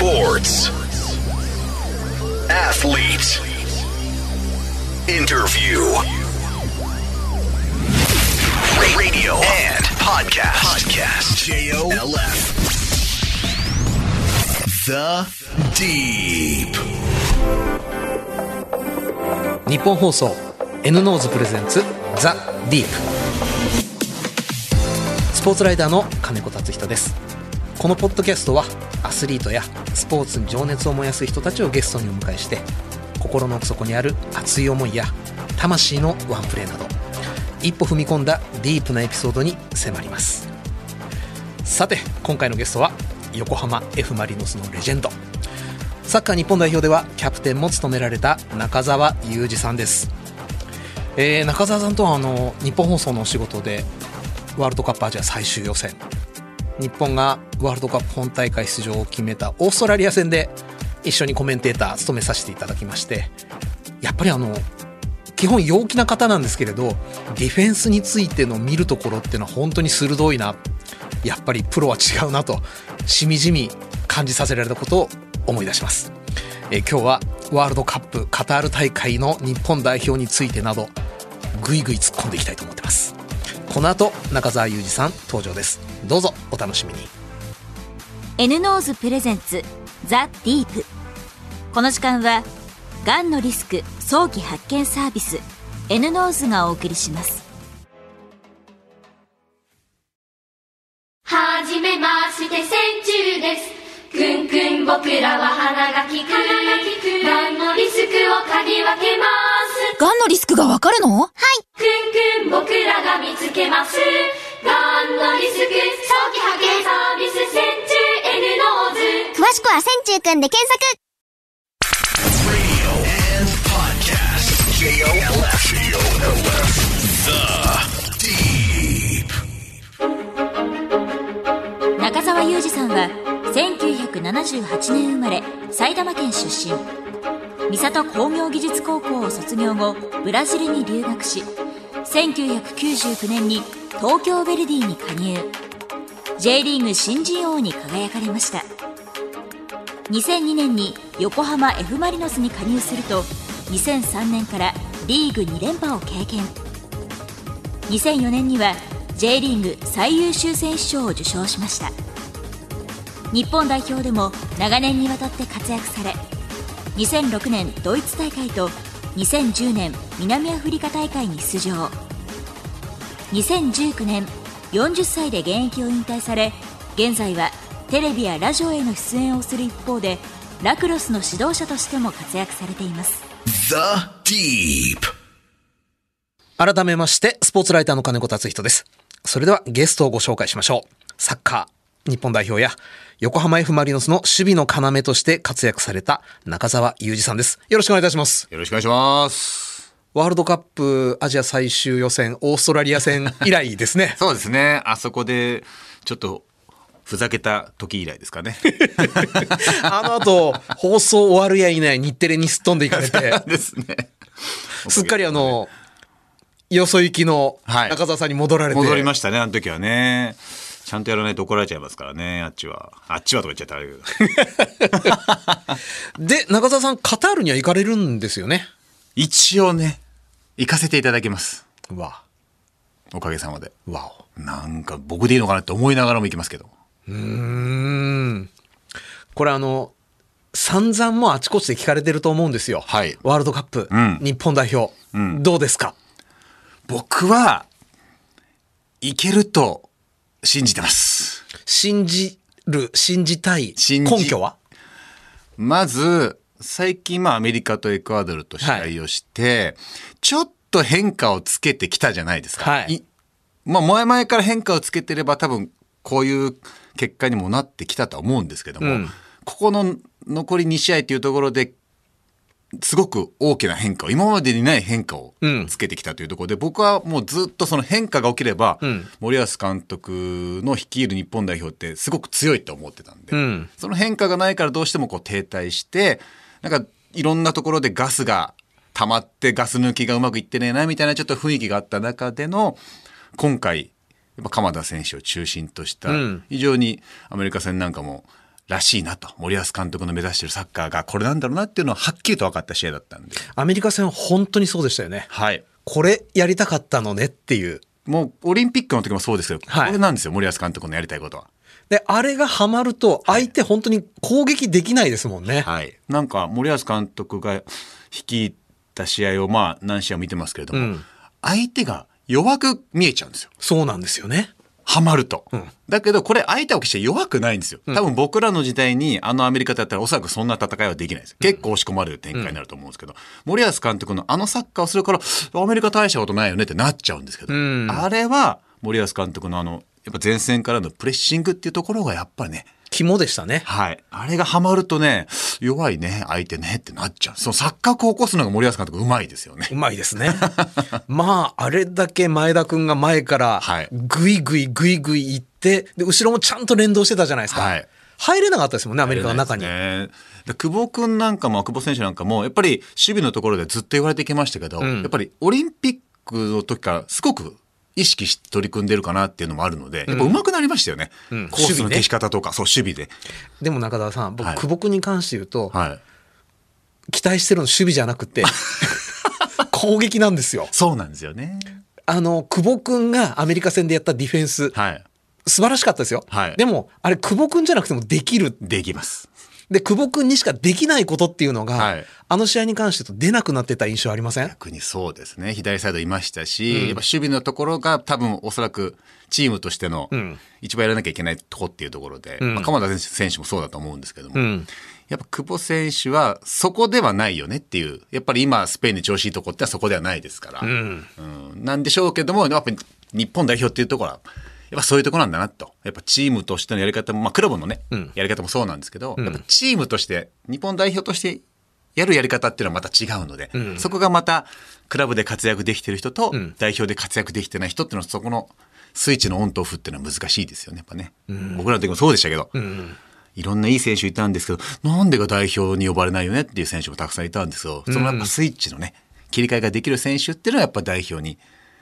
Sports. Athlete. Interview. Radio and podcast. Podcast. J-O-L-F. The Deep. 日本放送 N ノーズプレゼンツザ・ディープスポーツライダーの金子達人ですこのポッドキャストはアスリートやスポーツに情熱を燃やす人たちをゲストにお迎えして心の奥底にある熱い思いや魂のワンプレーなど一歩踏み込んだディープなエピソードに迫ります。さて今回のゲストは横浜 F・ マリノスのレジェンド。サッカー日本代表ではキャプテンも務められた中澤裕二さんです、えー中澤さんとはあの日本放送のお仕事でワールドカップアジア最終予選日本がワールドカップ本大会出場を決めたオーストラリア戦で一緒にコメンテーター務めさせていただきましてやっぱりあの基本陽気な方なんですけれどディフェンスについての見るところっていうのは本当に鋭いな。やっぱりプロは違うなとしみじみ感じさせられたことを思い出します、え今日はワールドカップカタール大会の日本代表についてなどぐいぐい突っ込んでいきたいと思ってます。この後中澤佑二さん登場ですどうぞお楽しみに N ノーズプレゼンツザ・ディープこの時間はがんのリスク早期発見サービス N ノーズがお送りしますはじめまして、線虫です。くんくん僕らは鼻が利く。がんのリスクを嗅ぎ分けます。がんのリスクがわかるの？はい。くんくん僕らが見つけます。がんのリスク、早期発見サービス、線虫 N ノーズ。詳しくは線虫くんで検索. The Deep. 中澤裕二さんは1978年生まれ埼玉県出身三郷工業技術高校を卒業後ブラジルに留学し1999年に東京ヴェルディに加入。J リーグ新人王に輝かれました。2002年に横浜 F・ マリノスに加入すると2003年からリーグ2連覇を経験。2004年には J リーグ最優秀選手賞を受賞しました。日本代表でも長年にわたって活躍され2006年ドイツ大会と2010年南アフリカ大会に出場。2019年40歳で現役を引退され現在はテレビやラジオへの出演をする一方でラクロスの指導者としても活躍されています。The Deep. 改めましてスポーツライターの金子達人です。それではゲストをご紹介しましょう。サッカー日本代表や横浜 F・ マリノスの守備の要として活躍された中澤裕二さんですよろしくお願いいたしますよろしくお願いします。ワールドカップアジア最終予選オーストラリア戦以来ですね そうですね。あそこで、ちょっと、ふざけた時以来ですかね。あの後放送終わるやいない日テレにすっ飛んでいかれてですね。すっかりあのよそ行きのはい中澤さんに戻られて、戻りましたね、あの時はね。ちゃんとやらないと怒られちゃいますからね、あっちは。あっちはとか言っちゃったらあれだけど。で中澤さんカタールには行かれるんですよね？一応ね、行かせていただきます。わおかげさまで。わおなんか僕でいいのかなって思いながらも行きますけど。うーんこれあの散々もうあちこちで聞かれてると思うんですよ、はいワールドカップ、うん日本代表、んどうですか？僕は、行けると信じてます。信じる信じたい根拠は？まず、最近、まあ、アメリカとエクアドルと試合をして、ちょっと変化をつけてきたじゃないですか。はいまあ、前々から変化をつけてれば多分、こういう結果にもなってきたとは思うんですけども、うんここの残り2試合というところで、すごく大きな変化を、今までにない変化をうん。つけてきたというところで、僕はもうずっとその変化が起きれば、ん。森保監督の率いる日本代表ってすごく強いと思ってたんで、うん。その変化がないからどうしてもこう停滞して、なんかいろんなところでガスが溜まってガス抜きがうまくいってねえなみたいなちょっと雰囲気があった中での、今回、やっぱ鎌田選手を中心としたうん、非常にアメリカ戦なんかもらしいなと。森保監督の目指してるサッカーがこれなんだろうなっていうのははっきりと分かった試合だったんで。アメリカ戦は本当にそうでしたよね。はい。これやりたかったのねっていう。もうオリンピックの時もそうですけど、はいこれなんですよ、森保監督のやりたいことは。で、あれがハマると、相手本当に攻撃できないですもんね。はい。なんか森保監督が率いた試合をまあ何試合も見てますけれども、うん相手が弱く見えちゃうんですよ。そうなんですよね。ハマると。んだけどこれ相手は決して弱くないんですよ。多分僕らの時代にあのアメリカだったらおそらくそんな戦いはできないです。結構押し込まれる展開になると思うんですけど、森保監督のあのサッカーをするからアメリカ大したことないよねってなっちゃうんですけど、んあれは森保監督のあのやっぱ前線からのプレッシングっていうところがやっぱりね、肝でしたね。はい。あれがハマるとね、弱いね、相手ねってなっちゃう。その錯覚を起こすのが森保監督うまいですよね。うまいですね。まあ、あれだけ前田くんが前からはい、ぐいぐいぐいぐい行って、で、後ろもちゃんと連動してたじゃないですか。はい入れなかったですもんね、アメリカの中に。ねで久保君なんかも久保選手なんかもやっぱり守備のところでずっと言われてきましたけど、んやっぱりオリンピックの時からすごく意識して取り組んでるかなっていうのもあるので、やっぱ上手くなりましたよね。うんコースの消し方とか、そう、守備で。でも中澤さん、僕、はい久保君に関して言うと、はい。期待してるの守備じゃなくて、攻撃なんですよ。そうなんですよね。あの、久保君がアメリカ戦でやったディフェンス、はい。素晴らしかったですよ。はいでも、あれ、久保君じゃなくてもできる。できます。で、久保君にしかできないことっていうのが、はい。あの試合に関してと出なくなってた印象ありません？逆にそうですね。左サイドいましたし、やっぱ守備のところが多分おそらくチームとしてのん。一番やらなきゃいけないとこっていうところで、ん。まあ、鎌田選手もそうだと思うんですけども、うん。やっぱ久保選手はそこではないよねっていう、やっぱり今スペインで調子いいとこってそこではないですから、うん。うん。なんでしょうけども、やっぱり日本代表っていうところは、やっぱそういうところなんだなと。やっぱチームとしてのやり方も、まあクラブのね、んやり方もそうなんですけど、んやっぱチームとして、日本代表としてやるやり方っていうのはまた違うので、んそこがまたクラブで活躍できてる人と、ん代表で活躍できてない人っていうのはそこのスイッチのオンとオフっていうのは難しいですよね、やっぱね。僕らの時もそうでしたけど、うん。いろんないい選手いたんですけど、なんでか代表に呼ばれないよねっていう選手もたくさんいたんですけど、そのやっぱスイッチのね、切り替えができる選手っていうのはやっぱ代表に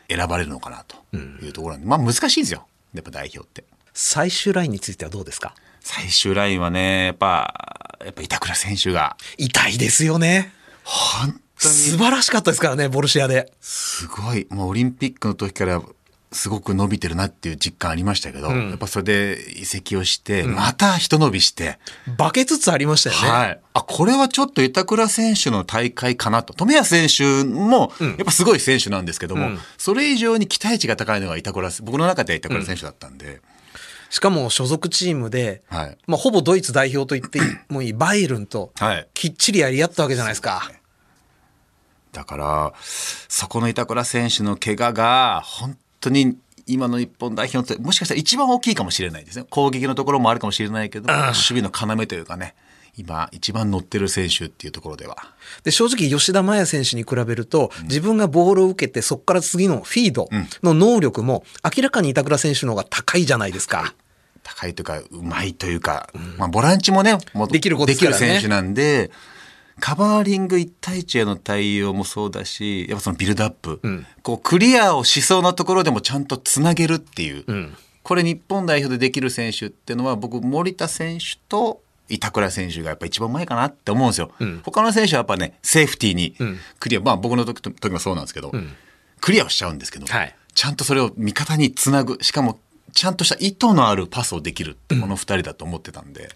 選ばれるのかなというところなんで、まあ難しいんですよ。やっぱ代表って。最終ラインについてはどうですか？最終ラインはね、やっぱ、やっぱ板倉選手が、痛いですよね。本当に素晴らしかったですからね、ボルシアで。すごい、もうオリンピックの時からすごく伸びてるなっていう実感ありましたけど、やっぱそれで移籍をして、また一伸びして、化けつつありましたよね。はい。あ、これはちょっと板倉選手の大会かなと。富谷選手も、やっぱすごい選手なんですけども、うんそれ以上に期待値が高いのが板倉、僕の中では板倉選手だったんで、しかも所属チームで、はいまあ、ほぼドイツ代表と言ってもいい バイエルンとはい。きっちりやり合ったわけじゃないですか。だから、そこの板倉選手の怪我が、本当に今の日本代表って、もしかしたら一番大きいかもしれないですね。攻撃のところもあるかもしれないけど、守備の要というかね、今一番乗ってる選手っていうところでは。で、正直吉田麻也選手に比べると、自分がボールを受けて、そこから次のフィードの能力も、明らかに板倉選手の方が高いじゃないですか。高いというか、うまいというか、まあ、ボランチもね、もうできるねできる選手なんで、カバーリング1対1への対応もそうだし、やっぱそのビルドアップ、こうクリアをしそうなところでもちゃんとつなげるっていう、これ日本代表でできる選手っていうのは、僕、森田選手と板倉選手がやっぱ一番うまいかなって思うんですよ。他の選手はやっぱね、セーフティーにクリア、まあ僕の時時もそうなんですけど、クリアをしちゃうんですけど、はい。ちゃんとそれを味方につなぐ、しかもちゃんとした意図のあるパスをできるってこの二人だと思ってたんで、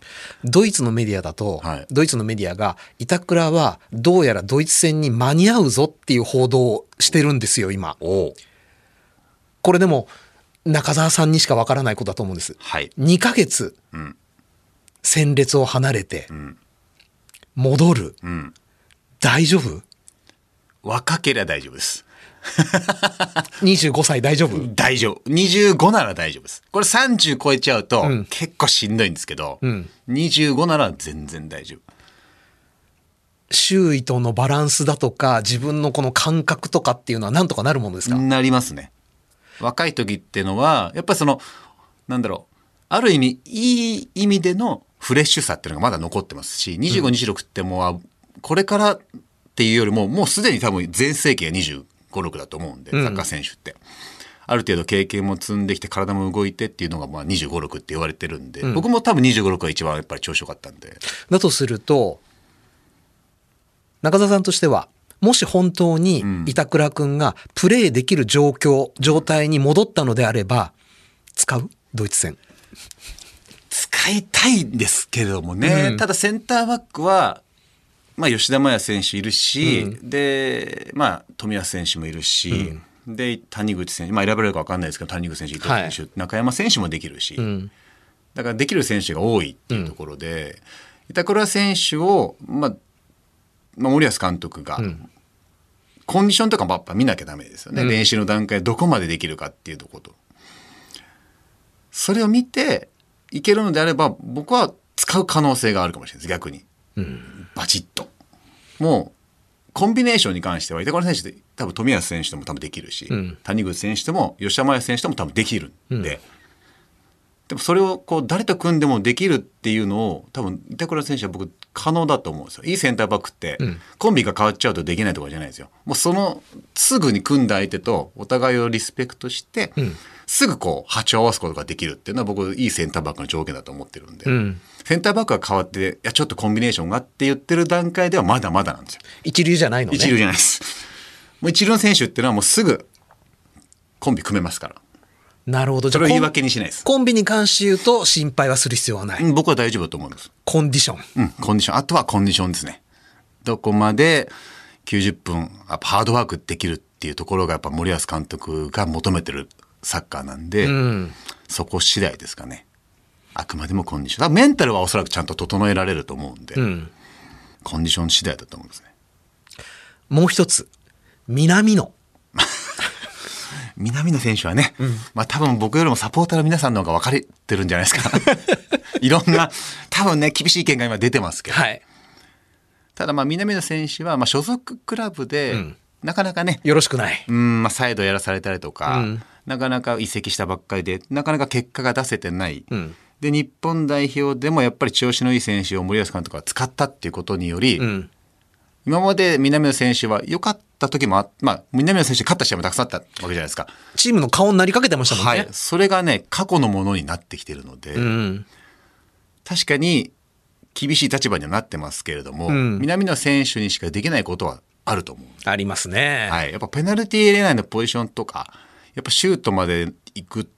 ドイツのメディアだと、はいドイツのメディアが、板倉はどうやらドイツ戦に間に合うぞっていう報道をしてるんですよ、今。おこれでも、中澤さんにしかわからないことだと思うんです。はい。2ヶ月、ん戦列を離れて、ん戻る、うん。大丈夫？若ければ大丈夫です。?25 歳大丈夫？大丈夫。25なら大丈夫です。これ30超えちゃうとん結構しんどいんですけど、ん25なら全然大丈夫。周囲とのバランスだとか、自分のこの感覚とかっていうのはなんとかなるものですか、なりますね。若い時っていうのは、やっぱりその、なんだろう、ある意味、いい意味でのフレッシュさっていうのがまだ残ってますし、25、26ってもう、これからっていうよりも、もうすでに多分全盛期が25、6だと思うんで、サッカー選手って。ある程度経験も積んできて体も動いてっていうのがまあ25、6って言われてるんで、僕も多分25、6が一番やっぱり調子よかったんで。だとすると、中澤さんとしては、もし本当に板倉くんがプレーできる状況、状態に戻ったのであれば、使う？ドイツ戦。使いたいんですけれどもね、うんただセンターバックは、まあ、吉田麻也選手いるし、で、まあ、富安選手もいるし、で谷口選手、まあ、選ばれるか分かんないですけど谷口選手伊藤選手、中山選手もできるし、ん。だからできる選手が多いっていうところで、板倉選手を、まあまあ、森保監督が、コンディションとかもやっぱ見なきゃダメですよね、練習の段階どこまでできるかっていうところと。それを見ていけるのであれば僕は使う可能性があるかもしれないです逆に、バチッともうコンビネーションに関しては板倉選手で多分冨安選手でも多分できるし、谷口選手でも吉田麻也選手でも多分できるんで、でもそれをこう誰と組んでもできるっていうのを多分板倉選手は僕可能だと思うんですよ。いいセンターバックって、コンビが変わっちゃうとできないとかじゃないですよ。もうそのすぐに組んだ相手とお互いをリスペクトして、すぐこう波長を合わすことができるっていうのは僕いいセンターバックの条件だと思ってるんで、んセンターバックが変わっていやちょっとコンビネーションがって言ってる段階ではまだまだなんですよ一流じゃないのね。一流じゃないですもう一流の選手っていうのはもうすぐコンビ組めますからなるほど。じゃあそれを言い訳にしないですコンビに関して言うと心配はする必要はない。うん僕は大丈夫だと思いますコンディション。うん、コンディション。あとはコンディションですね。どこまで90分、ハードワークできるっていうところがやっぱ森保監督が求めてるサッカーなんで、うん。そこ次第ですかね。あくまでもコンディション。メンタルはおそらくちゃんと整えられると思うんで、うん。コンディション次第だと思うんですね。もう一つ。南野。南野選手はね、まあ多分僕よりもサポーターの皆さんの方が分かれてるんじゃないですか。いろんな、多分ね、厳しい意見が今出てますけど。はい。ただまあ南野選手はまあ所属クラブで、なかなかね、よろしくない。うんまあ、サイドやらされたりとか、うんなかなか移籍したばっかりでなかなか結果が出せてない、んで日本代表でもやっぱり調子のいい選手を森保監督が使ったっていうことにより、うん。今まで南野選手は良かった時もあまあ南野選手勝った試合もたくさんあったわけじゃないですか、チームの顔になりかけてましたもんね。はい、それがね過去のものになってきてるので、うん。確かに厳しい立場にはなってますけれども、ん南野選手にしかできないことはあると思うありますね。はい、やっぱペナルティーエリア内のポジションとかやっぱシュートまで行く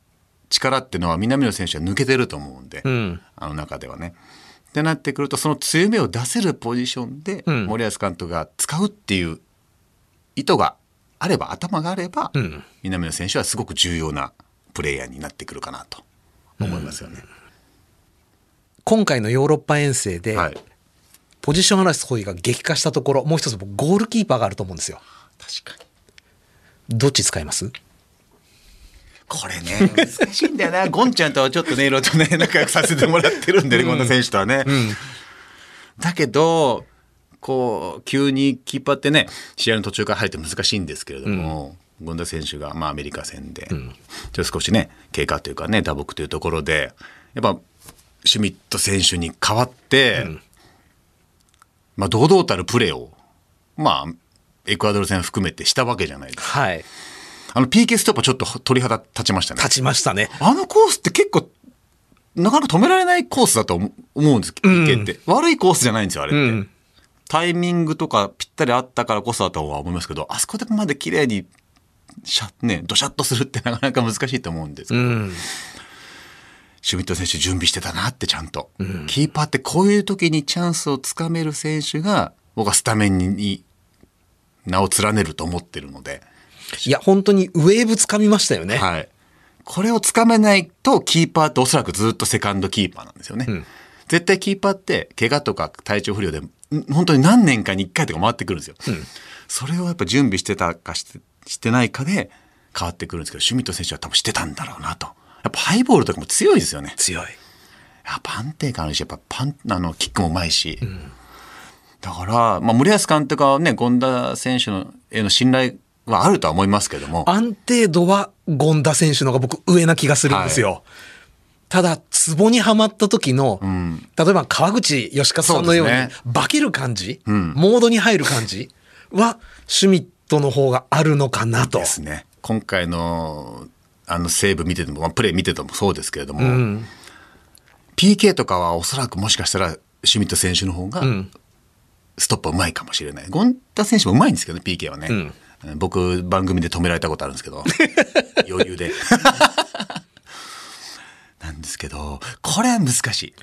力っていうのは南野選手は抜けてると思うんで、んあの中ではね。ってなってくるとその強みを出せるポジションでん森保監督が使うっていう意図があれば頭があれば、ん南野選手はすごく重要なプレイヤーになってくるかなと思いますよね。今回のヨーロッパ遠征で、はい、ポジション争いが激化したところ、もう一つ僕ゴールキーパーがあると思うんですよ。確かにどっち使います？これね、難しいんだよな。ゴンちゃんとはちょっとね、いろいろとね、仲良くさせてもらってるんでね、この選手とはね。だけど、こう、急にキーパーってね、試合の途中から入って難しいんですけれども、権田選手が、まあ、アメリカ戦で、ちょっと少しね、経過というかね、打撲というところで、やっぱ、シュミット選手に代わって、まあ、堂々たるプレーを、まあ、エクアドル戦含めてしたわけじゃないですか。はい。あの、PK ストップはちょっと鳥肌立ちましたね。立ちましたね。あのコースって結構、なかなか止められないコースだと思思うんです、PK って。悪いコースじゃないんですよ、あれって。うんタイミングとかぴったりあったからこそだとは思いますけど、あそこでまで綺麗に、シャね、ドシャッとするってなかなか難しいと思うんですけど、うん。シュミット選手準備してたなってちゃんと。キーパーってこういう時にチャンスをつかめる選手が、僕はスタメンに名を連ねると思ってるので、いや、本当にウェーブ掴みましたよね。はい。これをつかめないと、キーパーっておそらくずっとセカンドキーパーなんですよね。絶対キーパーって、怪我とか体調不良で、ん本当に何年かに1回とか回ってくるんですよ。それをやっぱ準備してたかしてしてないかで変わってくるんですけど、シュミット選手は多分してたんだろうなと。やっぱハイボールとかも強いですよね。強い。やっぱ安定感あるし、やっぱパン、あの、キックもうまいし。だから、まあ、森保監督はね、権田選手のへの信頼はあるとは思いますけども。安定度は権田選手の方が僕上な気がするんですよ。ただ、ツボにはまった時の、例えば川口義和さんのようにそうです化ける感じ、モードに入る感じ は、シュミットの方があるのかなと。ですね。今回のあのセーブ見てても、まあ、プレー見ててもそうですけれども、PK とかはおそらくもしかしたらシュミット選手の方がストップはうまいかもしれない。権田選手もうまいんですけどね PK はね、僕番組で止められたことあるんですけど 余裕で。なんですけどこれは難しい。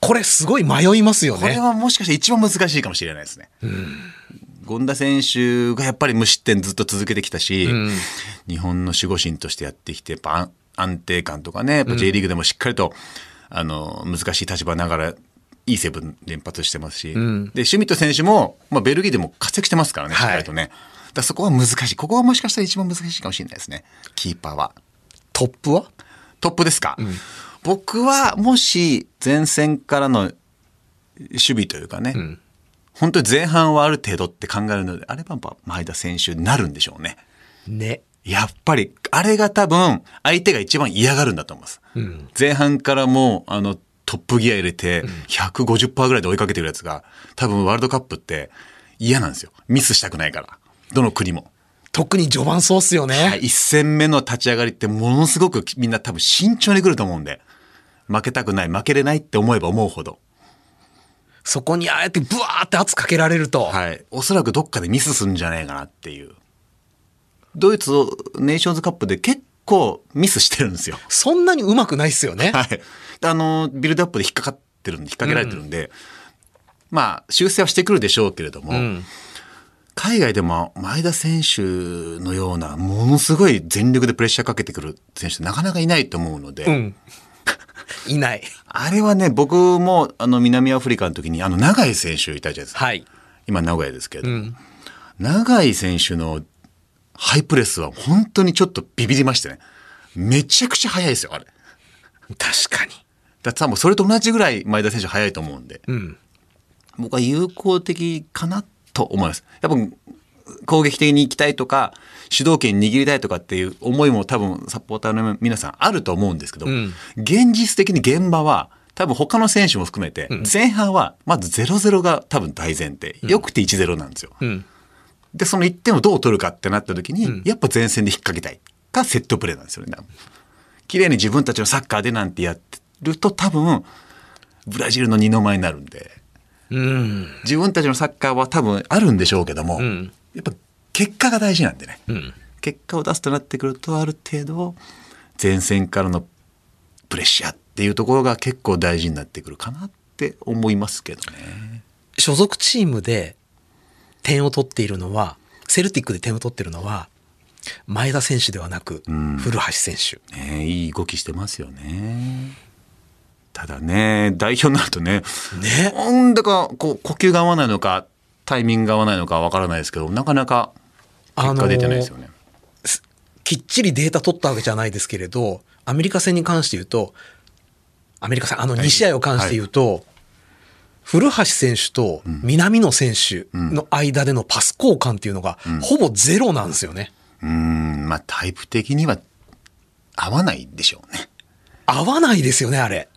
これすごい迷いますよね。これはもしかして一番難しいかもしれないですね。権田選手がやっぱり無失点ずっと続けてきたし、日本の守護神としてやってきてやっぱ安安定感とかねやっぱ J リーグでもしっかりと、あの難しい立場ながらいいセブン連発してますし、でシュミット選手も、まあ、ベルギーでも活躍してますからねしっかりとね。だからそこは難しいここはもしかしたら一番難しいかもしれないですねキーパーは。トップは？トップですか、僕はもし前線からの守備というかね、本当に前半はある程度って考えるのであれば前田選手になるんでしょうね。ね。やっぱりあれが多分相手が一番嫌がるんだと思います。前半からもうあのトップギア入れて150%ぐらいで追いかけてるやつが多分ワールドカップって嫌なんですよ。ミスしたくないから。どの国も。特に序盤そうっすよね。はい、一戦目の立ち上がりってものすごくみんな多分慎重に来ると思うんで負けたくない負けれないって思えば思うほど、そこにああやってブワーって圧かけられると。はい、おそらくどっかでミスするんじゃないかなっていうドイツをネーションズカップで結構ミスしてるんですよ。そんなにうまくないっすよね。はい、あのビルドアップで引っかかってるんで引っ掛けられてるんで、まあ修正はしてくるでしょうけれども、海外でも前田選手のようなものすごい全力でプレッシャーかけてくる選手なかなかいないと思うので、うん。いない。あれはね僕もあの南アフリカの時にあの永井選手いたじゃないですか、はい。今名古屋ですけれども、永井選手のハイプレスは本当にちょっとビビりましてねめちゃくちゃ速いですよあれ。確かに。だって多分それと同じぐらい前田選手速いと思うんで、ん僕は有効的かなと思います。やっぱ攻撃的に行きたいとか主導権握りたいとかっていう思いも多分サポーターの皆さんあると思うんですけど、現実的に現場は多分他の選手も含めて前半はまず0-0が多分大前提、よくて1-0なんですよ。んでその1点をどう取るかってなった時に、やっぱ前線で引っ掛けたいかセットプレーなんですよね。綺麗に自分たちのサッカーでなんてやってると多分ブラジルの二の舞になるんでうん。自分たちのサッカーは多分あるんでしょうけども、んやっぱ結果が大事なんでね、ん結果を出すとなってくるとある程度前線からのプレッシャーっていうところが結構大事になってくるかなって思いますけどね。所属チームで点を取っているのは、セルティックで点を取っているのは、前田選手ではなく、古橋選手。ねいい動きしてますよね。ただね代表になるとねね。なんだかこう呼吸が合わないのかタイミングが合わないのかわからないですけどなかなか結果出てないですよね。きっちりデータ取ったわけじゃないですけれど、アメリカ戦に関して言うと、アメリカ戦、あの2試合を関して言うと、古橋選手と南野選手の間でのパス交換っていうのが、ほぼゼロなんですよね。うーんまあタイプ的には合わないでしょうね。合わないですよね、あれ。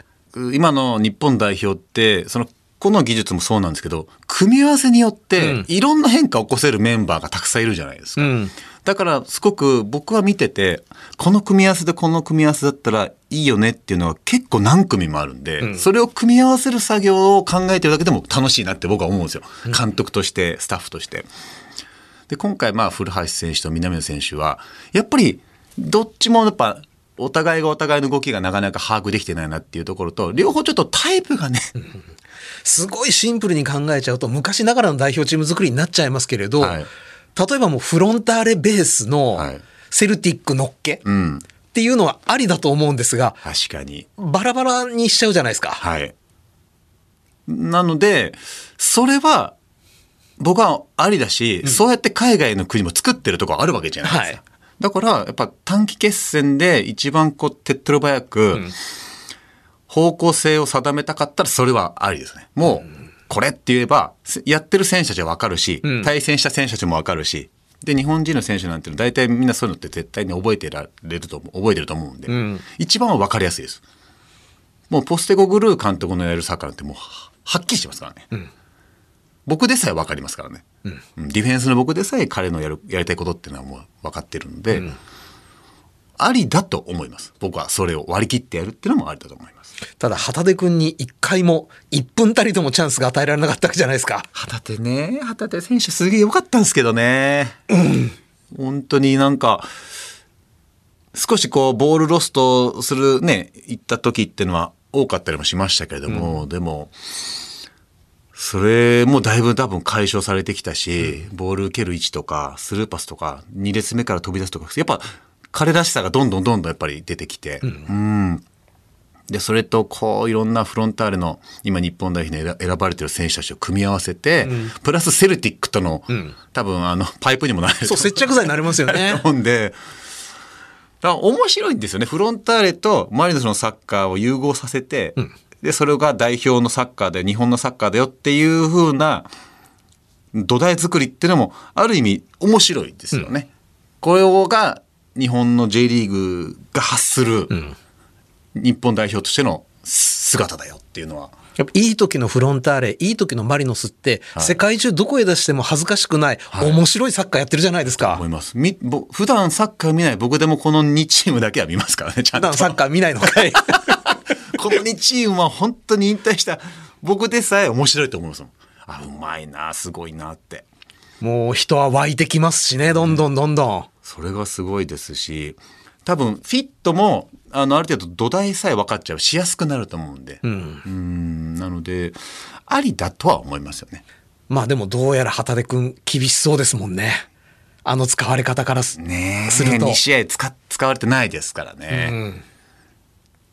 今の日本代表ってその個の技術もそうなんですけど組み合わせによっていろんな変化を起こせるメンバーがたくさんいるじゃないですか。うん。だからすごく僕は見ててこの組み合わせでこの組み合わせだったらいいよねっていうのは結構何組もあるんで、それを組み合わせる作業を考えてるだけでも楽しいなって僕は思うんですよ監督としてスタッフとして。で今回まあ古橋選手と南野選手はやっぱりどっちもやっぱお互いがお互いの動きがなかなか把握できてないなっていうところと両方ちょっとタイプがね、すごいシンプルに考えちゃうと、昔ながらの代表チーム作りになっちゃいますけれど、はい例えばもうフロンターレベースのはいセルティックのっけうん、っていうのはありだと思うんですが、確かに。バラバラにしちゃうじゃないですか。はい。なので、それは、僕はありだし、そうやって海外の国も作ってるとこあるわけじゃないですか。はいだから、やっぱ短期決戦で一番こう手っ取り早く、方向性を定めたかったらそれはありですね。もう、これって言えば、せやってる選手たちはわかるし、対戦した選手たちもわかるし、で、日本人の選手なんていうのは大体みんなそういうのって絶対に覚えてられると思う、覚えてると思うんで、一番はわかりやすいです。もうポステゴグルー監督のやるサッカーなんてもうははっきりしてますからね。僕でさえ分かりますからね、うんディフェンスの僕でさえ彼のやるやりたいことっていうのはもう分かってるので、ありだと思います。僕はそれを割り切ってやるっていうのもありだと思います。ただ、旗手くんに一回も、一分たりともチャンスが与えられなかったわけじゃないですか。旗手ね、旗手選手すげえ良かったんですけどね。本当になんか、少しこう、ボールロストするね、行った時っていうのは多かったりもしましたけれども、でも、それもだいぶ多分解消されてきたし、ボール受ける位置とか、スルーパスとか、2列目から飛び出すとか、やっぱ彼らしさがどんどんどんどんやっぱり出てきて、うん。で、それと、こう、いろんなフロンターレの、今日本代表に選選ばれてる選手たちを組み合わせて、プラスセルティックとの、多分、あの、パイプにもなる。そう、接着剤になりますよね。と思うんで、面白いんですよね。フロンターレとマリノスのサッカーを融合させて、で、それが代表のサッカーで、日本のサッカーだよっていう風な土台作りっていうのも、ある意味面白いですよね。これが日本の J リーグが発する、日本代表としての姿だよっていうのは。やっぱいい時のフロンターレ、いい時のマリノスって、世界中どこへ出しても恥ずかしくない、面白いサッカーやってるじゃないですか思。います。みぼ普段サッカー見ない僕でもこの2チームだけは見ますからね、ちゃんと。普段サッカー見ないのかい。この2チームは本当に引退した僕でさえ面白いと思いますもん。あ、うまいな、すごいなって。もう人は湧いてきますしね、どんどんどんどん。それがすごいですし、多分フィットも、あの、ある程度土台さえ分かっちゃうしやすくなると思うんで。うん。んなので、ありだとは思いますよね。まあでもどうやら旗手くん厳しそうですもんね。あの使われ方からす,、ねえ。すると2。試合使使われてないですからね。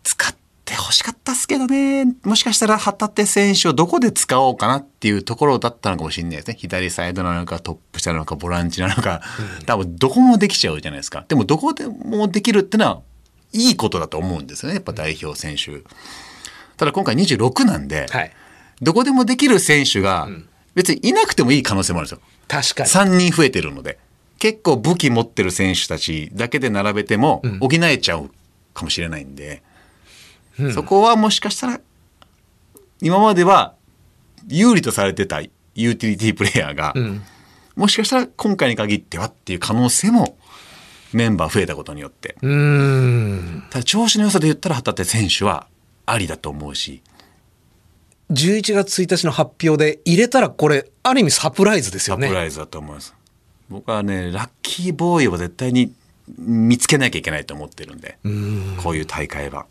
使って欲しかったっすけどね。もしかしたら旗手選手をどこで使おうかなっていうところだったのかもしれないですね。左サイドなのかトップ下なのかボランチなのか、多分どこもできちゃうじゃないですか。でもどこでもできるってのはいいことだと思うんですよね。やっぱ代表選手。ただ今回26なんで、はい。どこでもできる選手が別にいなくてもいい可能性もあるんですよ。確かに。3人増えてるので結構武器持ってる選手たちだけで並べても補えちゃうかもしれないんで、そこはもしかしたら今までは有利とされてたユーティリティプレイヤーが、もしかしたら今回に限ってはっていう可能性もメンバー増えたことによって。ただ調子の良さで言ったら旗手選手はありだと思うし11月1日の発表で入れたらこれ、ある意味サプライズですよね。サプライズだと思います。僕はね、ラッキーボーイを絶対に見つけなきゃいけないと思ってるんで、こういう大会は。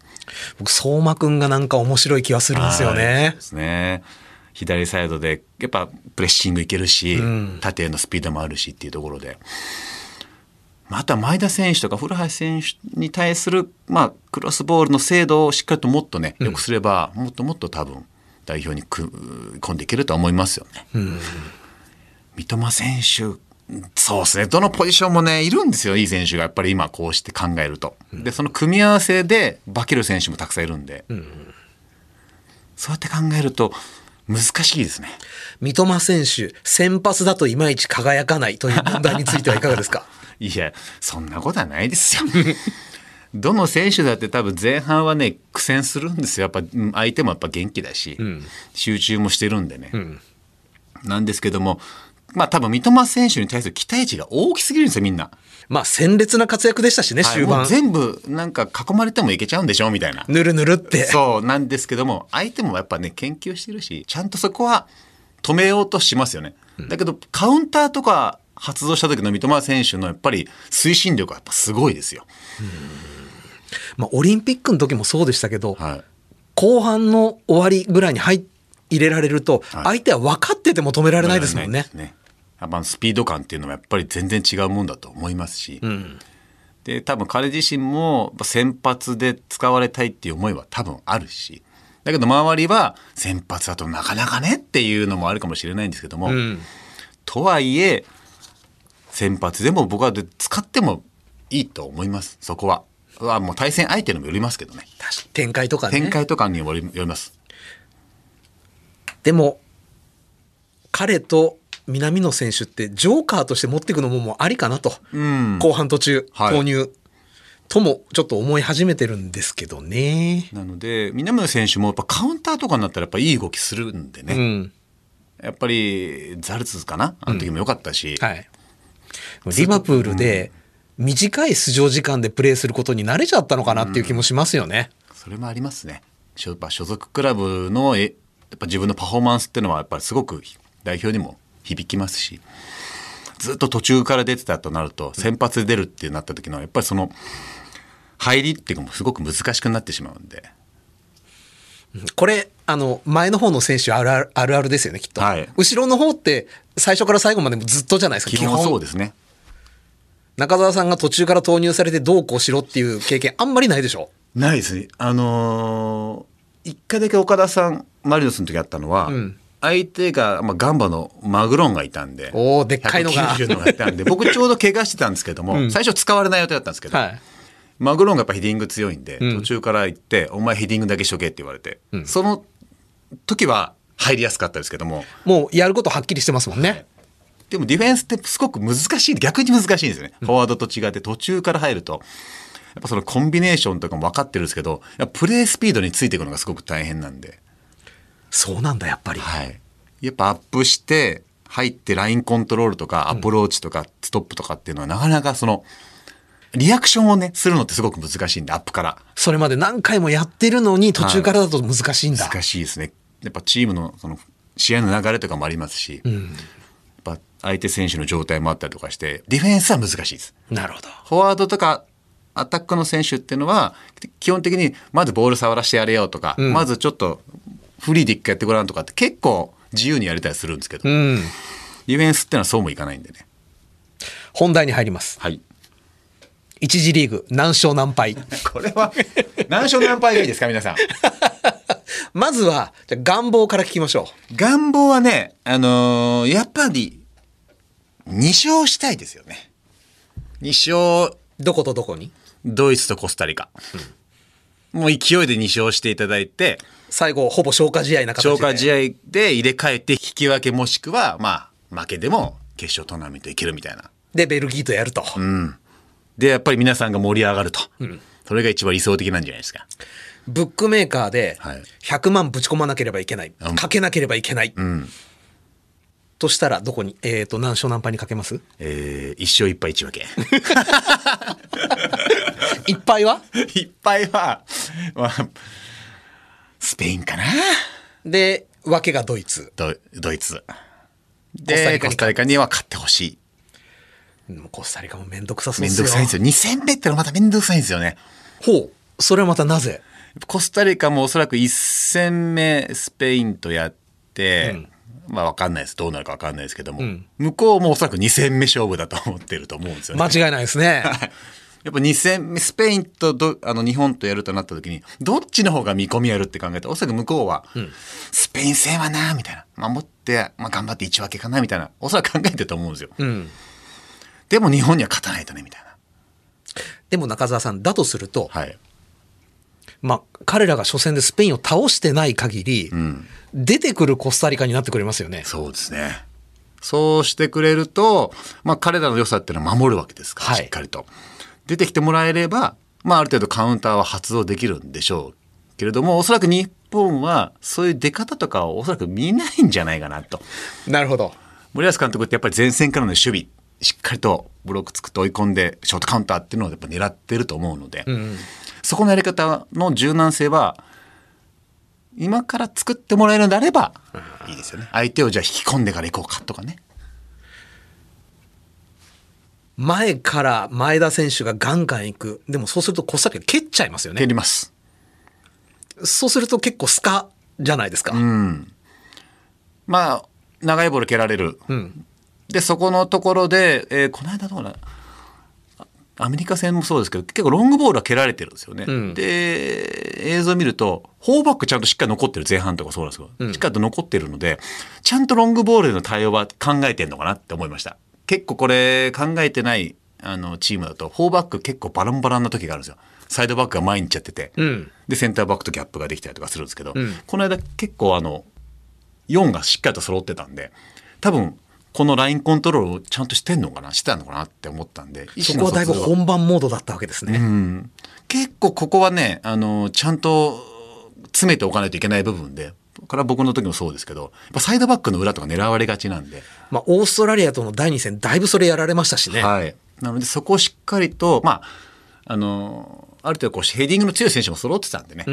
僕、相馬くんがなんか面白い気がするんですよねで。すね。左サイドで、やっぱプレッシングいけるし、縦へのスピードもあるしっていうところで。また前田選手とか古橋選手に対する、まあ、クロスボールの精度をしっかりともっとね、良くすれば、もっともっと多分、代表に組込んでいけるとは思いますよね。三笘選手、そうですね。どのポジションもね、いるんですよ。いい選手が。やっぱり今こうして考えると。で、その組み合わせで化ける選手もたくさんいるんで。そうやって考えると、難しいですね。三笘選手、先発だといまいち輝かないという問題についてはいかがですか？いや、そんなことはないですよ。どの選手だって多分前半はね、苦戦するんですよ。やっぱうん相手もやっぱ元気だし、集中もしてるんでね。なんですけども、まあ多分三笘選手に対する期待値が大きすぎるんですよ、みんな。まあ、鮮烈な活躍でしたしね、終盤はい。全部なんか囲まれてもいけちゃうんでしょみたいな。ぬるぬるって。そうなんですけども、相手もやっぱね、研究してるし、ちゃんとそこは止めようとしますよね。だけど、カウンターとか発動した時の三笘選手のやっぱり推進力はやっぱすごいですよ。まあ、オリンピックの時もそうでしたけど、はい。後半の終わりぐらいに入入れられると、はい相手は分かってても止められないですもんね。ね。やっぱスピード感っていうのはやっぱり全然違うもんだと思いますし。で、多分彼自身も先発で使われたいっていう思いは多分あるし。だけど周りは先発だとなかなかねっていうのもあるかもしれないんですけども。とはいえ、先発でも僕はで使ってもいいと思います。そこは。はもう対戦相手にもよりますけどね。展開とかね。展開とかにもよります。でも、彼と南野選手ってジョーカーとして持っていくのももうありかなと。うん。後半途中はい投入、ともちょっと思い始めてるんですけどね。なので、南野選手もやっぱカウンターとかになったらやっぱいい動きするんでね。うん。やっぱりザルツかな？あの時も良かったし、はい。リバプールで短い出場時間でプレーすることに慣れちゃったのかなっていう気もしますよね。それもありますね。しょやっぱ所属クラブのえやっぱ自分のパフォーマンスっていうのはやっぱりすごく代表にも響きますしずっと途中から出てたとなると先発で出るってなった時のやっぱりその入りっていうのもすごく難しくなってしまうんでこれ、あの、前の方の選手あるあるあるあるですよね、きっと。はい後ろの方って最初から最後までもずっとじゃないですか、基本そうですね。中澤さんが途中から投入されてどうこうしろっていう経験あんまりないでしょ？ないですね。あのー一回だけ岡田さんマリノスの時あったのは、ん相手が、まあ、ガンバのマグロンがいたんでおーでっかいのが。190のがいたんで僕ちょうど怪我してたんですけども、最初使われない予定だったんですけど、はい。マグロンがやっぱヘディング強いんで、ん。途中から行って「お前ヘディングだけしとけ」って言われて、その時は入りやすかったですけども。もうやることはっきりしてますもんね。でもディフェンスってすごく難しい。逆に難しいんですよね、フォワードと違って途中から入ると。やっぱそのコンビネーションとかも分かってるんですけどプレースピードについていくのがすごく大変なんで、そうなんだ、やっぱり。はい、やっぱアップして入ってラインコントロールとかアプローチとかストップとかっていうのはなかなかそのリアクションをねするのってすごく難しいんでアップから。それまで何回もやってるのに途中からだと難しいんだ。難しいですねやっぱチームのその試合の流れとかもありますし、やっぱ相手選手の状態もあったりとかしてディフェンスは難しいですなるほど。フォワードとかアタックの選手っていうのは基本的にまずボール触らせてやれよとか、まずちょっとフリーで一回やってごらんとかって結構自由にやれたりするんですけど、うん。ディフェンスってのはそうもいかないんでね本題に入ります。はい一次リーグ、何勝何敗。これは何勝何敗がいいですか皆さん まずは、じゃあ願望から聞きましょ願望はねあのーやっぱり2勝したいですよね2勝う。どことどこに？ドイツとコスタリカ。もう勢いで2勝していただいて、最後、ほぼ消化試合な形で。消化試合で入れ替えて引き分けもしくは、まあ、負けでも決勝トーナメントいけるみたいな。で、ベルギーとやると。で、やっぱり皆さんが盛り上がると。それが一番理想的なんじゃないですか。ブックメーカーではい100万ぶち込まなければいけない。うんかけなければいけない。んとしたら、どこに？えっ、と、何勝何敗にかけます？えー、一勝一敗一分け。いっぱいは？一敗は、まあ、スペインかな？で、わけがドイツ。ドドイツ。で、コスタリカには勝ってほしい。もうコスタリカもめんどくさそうめんですよ。どくさいんですよ。2戦目ってのはまためんどくさいんですよね。ほう。それはまたなぜ？コスタリカもおそらく1戦目スペインとやって、まあ分かんないですどうなるか分かんないですけども、向こうもおそらく2戦目勝負だと思ってると思うんですよね。間違いないですね。やっぱ2戦目スペインとどあの日本とやるとなった時にどっちの方が見込みあるって考えた？らおそらく向こうは、スペイン戦はなみたいな守って、まあ、頑張って1分けかなみたいなおそらく考えてると思うんですよ。うん。でも日本には勝たないとねみたいな。でも中澤さん、だとすると、はい、まあ、彼らが初戦でスペインを倒してない限り、出てくるコスタリカになってくれますよね。そうですね。そうしてくれると、まあ彼らの良さっていうのは守るわけですから、はいしっかりと。出てきてもらえれば、まあある程度カウンターは発動できるんでしょうけれども、おそらく日本はそういう出方とかをおそらく見ないんじゃないかなと。なるほど。森保監督ってやっぱり前線からの守備、しっかりとブロック作って追い込んで、ショートカウンターっていうのをやっぱ狙ってると思うので、そこのやり方の柔軟性は、今から作ってもらえるのであればいいですよね。相手をじゃあ引き込んでから行こうかとかね。前から前田選手がガンガン行く。でもそうするとコスタリカ蹴っちゃいますよ蹴ね。ります。そうすると結構スカじゃないですか。まあ、長いボール蹴られる。で、そこのところで、えーこの間どうかな、あアメリカ戦もそうですけど、結構ロングボールは蹴られてるんですよね。んで、映像を見ると、フォーバックちゃんとしっかり残ってる前半とかそうなんですけど、しっかりと残ってるので、ちゃんとロングボールでの対応は考えてるのかなって思いました。結構これ考えてないあのチームだと、フォーバック結構バランバランな時があるんですよ。サイドバックが前に行っちゃってて、ん。で、センターバックとギャップができたりとかするんですけど、この間結構あの、4がしっかりと揃ってたんで多分このラインコントロールをちゃんとしてんのかな？してたのかなって思ったんでそこはだいぶ本番モードだったわけですね。うん。結構ここはねあのちゃんと詰めておかないといけない部分でこれは僕の時もそうですけどサイドバックの裏とか狙われがちなんで、まあ、オーストラリアとの第2戦、だいぶそれやられましたしね。はい、なのでそこをしっかりと、まあ、あの、ある程度こうヘディングの強い選手も揃ってたんでね、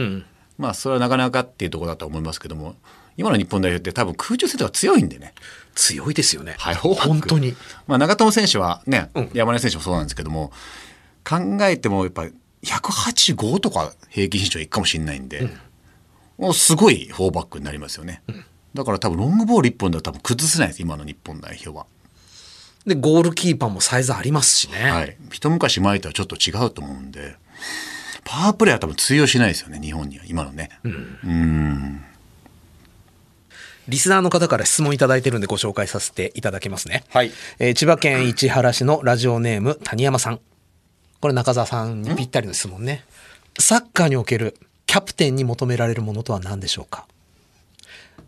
まあそれはなかなかっていうところだと思いますけども、今の日本代表って多分空中戦とか強いんでね。強いですよね。はい、本当に。まあ長友選手はね、うん山根選手もそうなんですけども、考えてもやっぱ185とか平均身長いくかもしれないんで、もうすごいフォーバックになりますよね。だから多分ロングボール1本では多分崩せないです、今の日本代表は。で、ゴールキーパーもサイズありますしね。はい。一昔前とはちょっと違うと思うんで、パワープレーは多分通用しないですよね、日本には、今のね。リスナーの方から質問いただいてるんでご紹介させていただきますね。はいえー千葉県市原市のラジオネーム谷山さん。これ中澤さんにぴったりの質問ね。サッカーにおけるキャプテンに求められるものとは何でしょうか？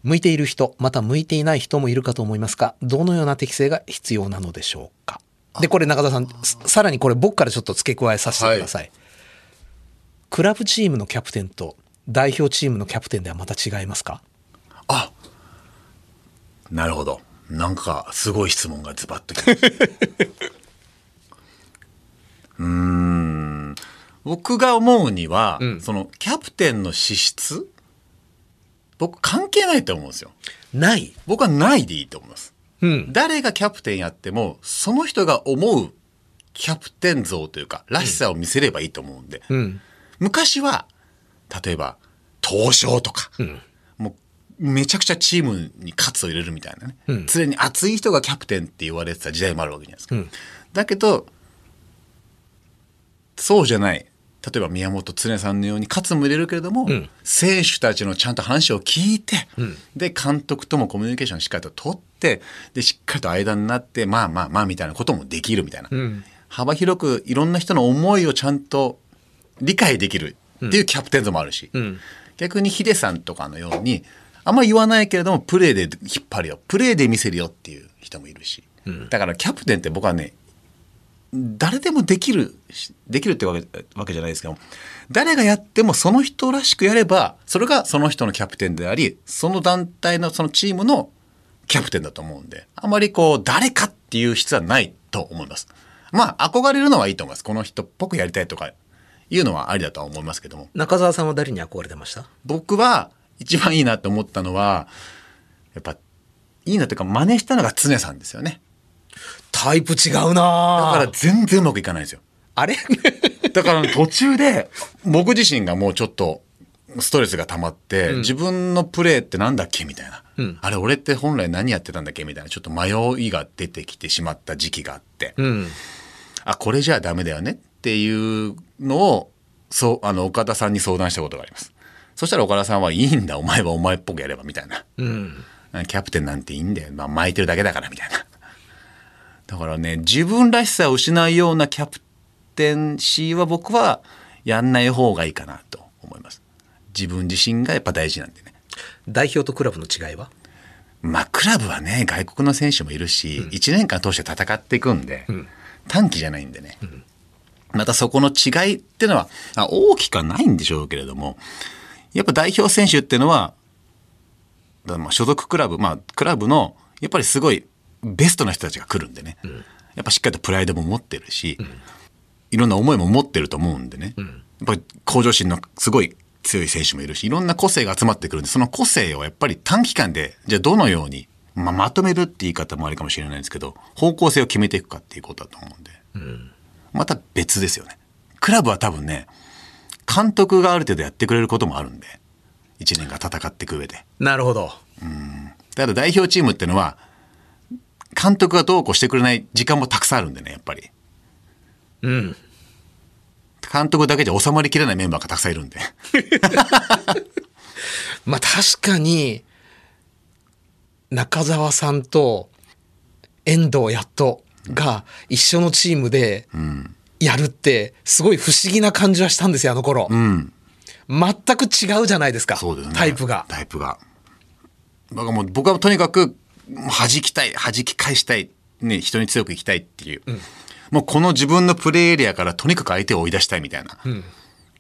向いている人、また向いていない人もいるかと思いますが、どのような適性が必要なのでしょうか？で、これ中澤さん、ささらにこれ僕からちょっと付け加えさせてください。クラブチームのキャプテンと代表チームのキャプテンではまた違いますか？あなるほど。なんか、すごい質問がズバッときます。うーん。僕が思うには、んその、キャプテンの資質僕関係ないと思うんですよ。ない。僕はないでいいと思います。うん。誰がキャプテンやっても、その人が思うキャプテン像というか、らしさを見せればいいと思うんで。うん。昔は、例えば、東証とか、もう、めちゃくちゃチームに喝を入れるみたいなね、うん常に熱い人がキャプテンって言われてた時代もあるわけじゃないですか。だけど、そうじゃない。例えば宮本常さんのように喝も入れるけれども、ん。選手たちのちゃんと話を聞いて、で監督ともコミュニケーションしっかりと取ってでしっかりと間になってまあまあまあみたいなこともできるみたいな、ん。幅広くいろんな人の思いをちゃんと理解できるっていうキャプテン像もあるし、ん。逆にヒデさんとかのようにあんま言わないけれどもプレーで引っ張るよ。プレーで見せるよっていう人もいるし、だからキャプテンって僕はね誰でもできるしできるってわけわけじゃないですけど誰がやってもその人らしくやればそれがその人のキャプテンでありその団体のそのチームのキャプテンだと思うんであまりこう誰かっていう必要はないと思います。まあ憧れるのはいいと思います。この人っぽくやりたいとかいうのはありだとは思いますけども。中澤さんは誰に憧れてました？僕は一番いいなと思ったのはやっぱいいなというか真似したのが常さんですよねタイプ違うだなから全然うまくいかないんですよ。あれ？だから途中で僕自身がもうちょっとストレスが溜まって、自分のプレーってなんだっけみたいな、あれ俺って本来何やってたんだっけみたいなちょっと迷いが出てきてしまった時期があって、うん。あこれじゃダメだよねっていうのをそうあの岡田さんに相談したことがあります。そしたら岡田さんはいいんだお前はお前っぽくやればみたいな、うん。キャプテンなんていいんだよ、まあ、巻いてるだけだからみたいなだからね自分らしさを失うようなキャプテンシーは僕はやんない方がいいかなと思います。自分自身がやっぱ大事なんでね。代表とクラブの違いは？まあクラブはね外国の選手もいるし、1年間通して戦っていくんで、短期じゃないんでね、またそこの違いっていうのはあ大きくはないんでしょうけれどもやっぱ代表選手っていうのはまあ所属クラブまあクラブのやっぱりすごいベストな人たちが来るんでね、やっぱしっかりとプライドも持ってるし、いろんな思いも持ってると思うんでね、やっぱり向上心のすごい強い選手もいるしいろんな個性が集まってくるんでその個性をやっぱり短期間でじゃあどのように、まあ、まとめるって言い方もありかもしれないんですけど方向性を決めていくかっていうことだと思うんで、また別ですよね。クラブは多分ね監督がある程度やってくれることもあるんで1年間戦っていく上で。なるほど。ただ代表チームっていうのは監督がどうこうしてくれない時間もたくさんあるんでねやっぱりうん。監督だけじゃ収まりきれないメンバーがたくさんいるんで まあ確かに、中澤さんと遠藤やっとが一緒のチームでやるって、すごい不思議な感じはしたんですよ、あの頃。うん全く違うじゃないですか、そうですねタイプが。タイプがだからもう僕はとにかく弾きたい弾き返したい、ね、人に強くいきたいっていう、もうこの自分のプレーエリアからとにかく相手を追い出したいみたいな、っ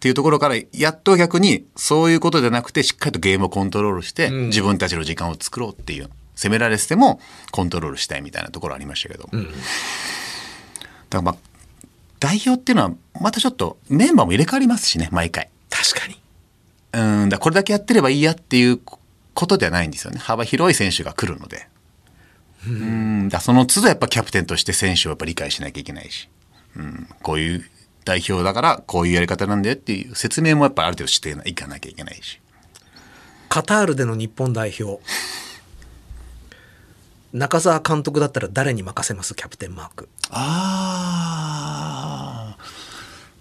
ていうところからやっと逆にそういうことじゃなくてしっかりとゲームをコントロールして、自分たちの時間を作ろうっていう攻められててもコントロールしたいみたいなところありましたけど、だからまあ代表っていうのはまたちょっとメンバーも入れ替わりますしね毎回。確かに。うん。だこれだけやってればいいやっていうことではないんですよね。幅広い選手が来るのでうん。だその都度やっぱキャプテンとして選手をやっぱ理解しなきゃいけないし、うん、こういう代表だからこういうやり方なんだよっていう説明もやっぱある程度していかなきゃいけないし。カタールでの日本代表。中澤監督だったら誰に任せます？キャプテンマーク。あー。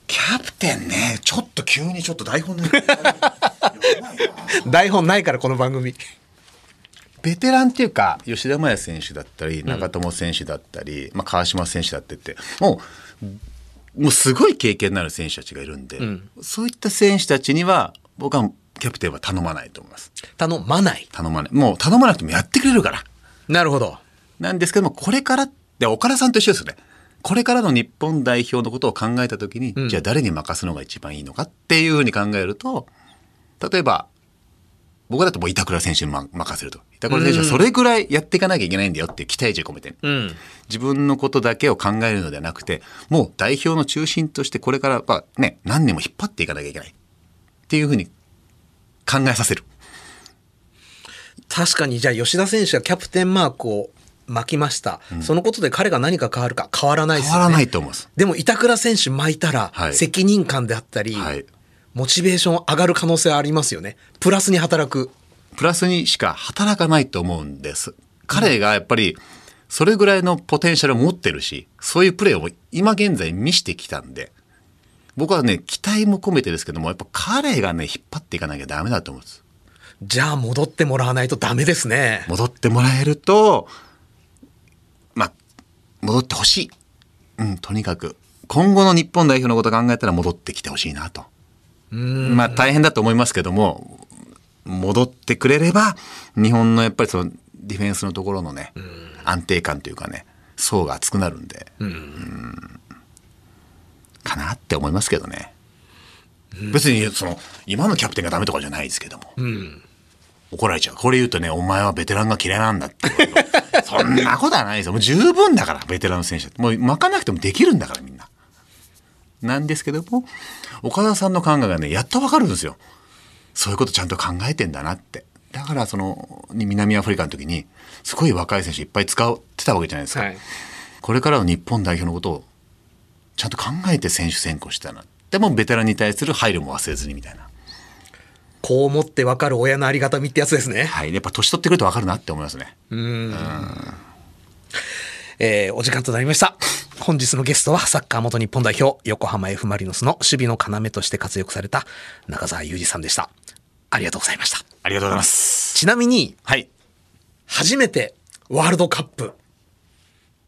キャプテンね。ちょっと急にちょっと台本ね 台本ないからこの番組。ベテランっていうか吉田麻也選手だったり長友選手だったり、まあ、川島選手だって言ってもうもうすごい経験のある選手たちがいるんで、そういった選手たちには僕はキャプテンは頼まないと思います。頼まない。頼まない。もう頼まなくてもやってくれるから。なるほど。なんですけどもこれからで岡田さんと一緒ですよね。これからの日本代表のことを考えた時に、じゃあ誰に任すのが一番いいのかっていうふうに考えると例えば僕だともう板倉選手にま任せると。板倉選手はそれぐらいやっていかなきゃいけないんだよっていう期待値を込めて、うん。自分のことだけを考えるのではなくてもう代表の中心としてこれからやっぱね何年も引っ張っていかなきゃいけない。っていうふうに考えさせる。確かにじゃあ吉田選手がキャプテンマークを巻きました、そのことで彼が何か変わるか変わらないですよね。変わらないと思うんです。でも板倉選手巻いたらはい。責任感であったり、はいモチベーション上がる可能性ありますよねプラスに働くプラスにしか働かないと思うんです。彼がやっぱりそれぐらいのポテンシャルを持ってるし、そういうプレーを今現在見してきたんで、僕はね、期待も込めてですけども、やっぱ彼がね、引っ張っていかなきゃダメだと思うんです。じゃあ戻ってもらわないとダメですね戻ってもらえると、まあ、戻ってほしい。うん、とにかく。今後の日本代表のことを考えたら戻ってきてほしいなと。まあ大変だと思いますけども、戻ってくれれば、日本のやっぱりそのディフェンスのところのね、安定感というかね、層が厚くなるんで、うんかなって思いますけどね。別にその、今のキャプテンがダメとかじゃないですけども。怒られちゃう。これ言うとね、お前はベテランが嫌いなんだって。そんなことはないですよ。もう十分だから、ベテランの選手って。もう巻かなくてもできるんだから、みんな。なんですけども、岡田さんの考えがね、やっとわかるんですよ。そういうことちゃんと考えてんだなって。だから、その、南アフリカの時に、すごい若い選手いっぱい使ってたわけじゃないですか。はいこれからの日本代表のことを、ちゃんと考えて選手選考したな。でも、ベテランに対する配慮も忘れずにみたいな。こう思って分かる親のありがたみってやつですねはい。やっぱ年取ってくるとわかるなって思いますね。えーお時間となりました。本日のゲストはサッカー元日本代表、横浜 F・ マリノスの守備の要として活躍された中澤裕二さんでした。ありがとうございました。ありがとうございます。ちなみに、はい。初めてワールドカップ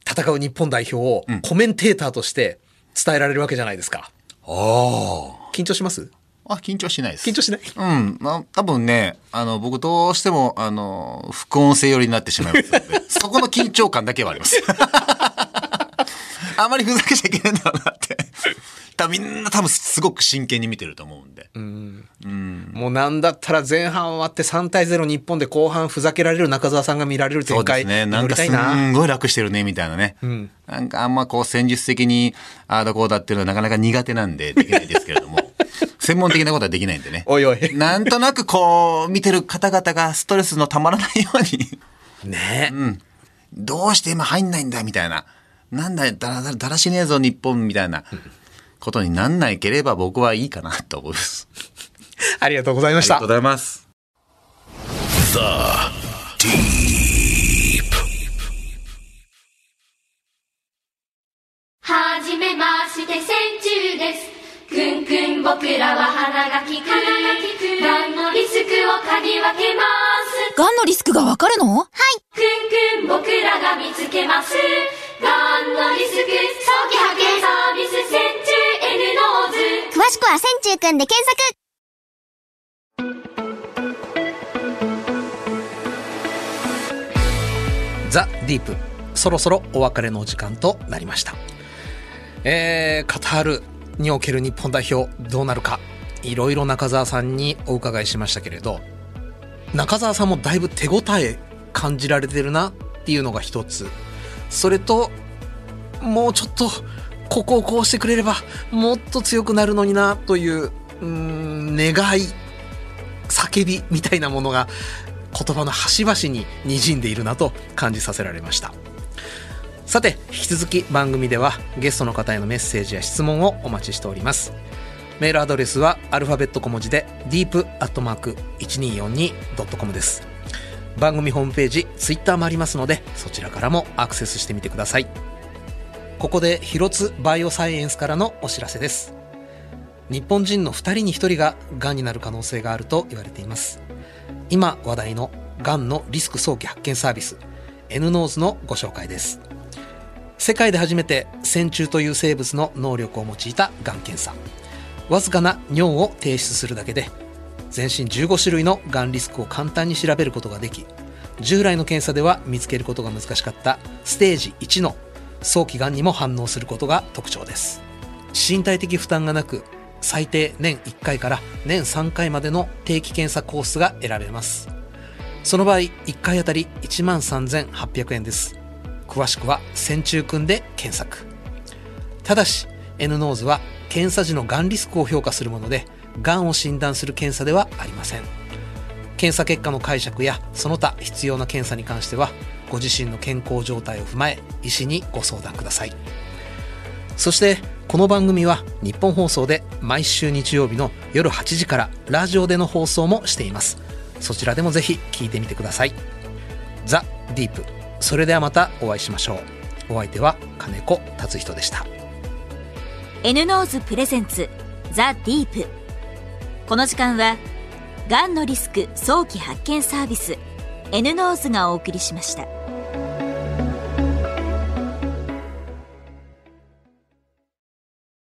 戦う日本代表をコメンテーターとして伝えられるわけじゃないですか。ああ。緊張します？あ、緊張しないです。緊張しない？うん。まあ、多分ね、あの、僕どうしても、あの、副音声寄りになってしまいますので、そこの緊張感だけはあります。あまりふざけちゃいけないんだろうなって。多分みんな多分すごく真剣に見てると思うんで。もうなんだったら前半終わって3対0日本で後半ふざけられる中澤さんが見られる展開そうですね。なんかす。んごい楽してるね、みたいなね。なんかあんまこう戦術的に、ああだこうだっていうのはなかなか苦手なんでできないですけれども。専門的なことはできないんでね。おいおいなんとなくこう、見てる方々がストレスのたまらないように。ね、どうして今入んないんだみたいな。なんだだらだらだらしねえぞ日本みたいなことになんないければ僕はいいかなと思います。ありがとうございましたありがとうご。ざいます。Deep. はじめまして千中ですくんくん僕らは鼻が利くがんのリスクを嗅ぎ分けますがんのリスクがわかるの？はい。くんくん僕らが見つけますくんで検索。ザ・ディープ。そろそろお別れの時間となりました。えー、カタールにおける日本代表どうなるか。いろいろ中澤さんにお伺いしましたけれど。中澤さんもだいぶ手応え感じられてるなっていうのが一つ。それともうちょっとここをこうしてくれればもっと強くなるのになといううん願い叫びみたいなものが言葉の端々に滲んでいるなと感じさせられました。さて引き続き番組ではゲストの方へのメッセージや質問をお待ちしております。メールアドレスはアルファベット小文字で deep.1242.com です。番組ホームページツイッターもありますのでそちらからもアクセスしてみてください。ここで広津バイオサイエンスからのお知らせです。日本人の2人に1人ががんになる可能性があると言われています。今話題のがんのリスク早期発見サービス N ノーズのご紹介です。世界で初めて線虫という生物の能力を用いたがん検査。わずかな尿を提出するだけで全身15種類のがんリスクを簡単に調べることができ従来の検査では見つけることが難しかったステージ1の早期がんにも反応することが特徴です。身体的負担がなく最低年1回から年3回までの定期検査コースが選べます。その場合1回あたり1万3800円です。詳しくは線虫くんで検索。ただし N ノーズは検査時のがんリスクを評価するものでがんを診断する検査ではありません。検査結果の解釈やその他必要な検査に関してはご自身の健康状態を踏まえ医師にご相談ください。そしてこの番組はニッポン放送で毎週日曜日の夜8時からラジオでの放送もしています。そちらでもぜひ聞いてみてください。ザ・ディープ。それではまたお会いしましょう。お相手は金子達人でした。N ノーズプレゼンツザ・ディープ。この時間はがんのリスク早期発見サービス N ノーズがお送りしました。